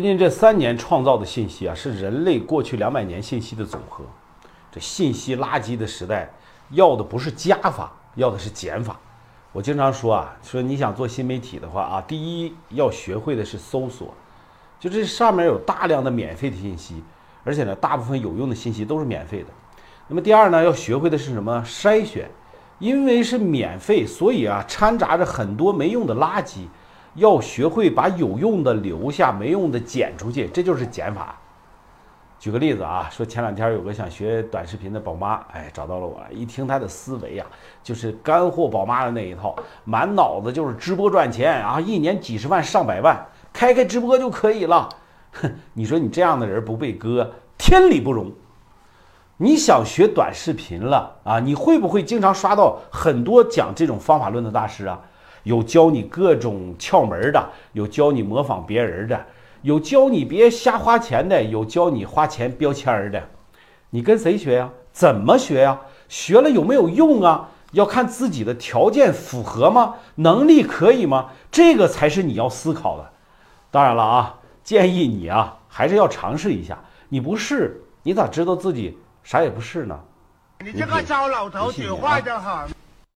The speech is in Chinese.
最近这三年创造的信息啊，是人类过去两百年信息的总和。这信息垃圾的时代，要的不是加法，要的是减法。我经常说啊，说你想做新媒体的话啊，第一要学会的是搜索，就这上面有大量的免费的信息，而且呢，大部分有用的信息都是免费的。那么第二呢，要学会的是什么？筛选，因为是免费，所以啊，掺杂着很多没用的垃圾。要学会把有用的留下，没用的剪出去，这就是减法。举个例子啊，说前两天有个想学短视频的宝妈，哎，找到了我。一听她的思维啊，就是干货宝妈的那一套，满脑子就是直播赚钱啊，一年几十万上百万，开开直播就可以了。哼，你说你这样的人不被割，天理不容。你想学短视频了啊？你会不会经常刷到很多讲这种方法论的大师啊？有教你各种窍门的，有教你模仿别人的，有教你别瞎花钱的，有教你花钱标签的。你跟谁学呀？怎么学呀？学了有没有用啊？要看自己的条件符合吗？能力可以吗？这个才是你要思考的。当然了啊，建议你啊，还是要尝试一下。你不试，你咋知道自己啥也不是呢？你这个糟老头子坏的很。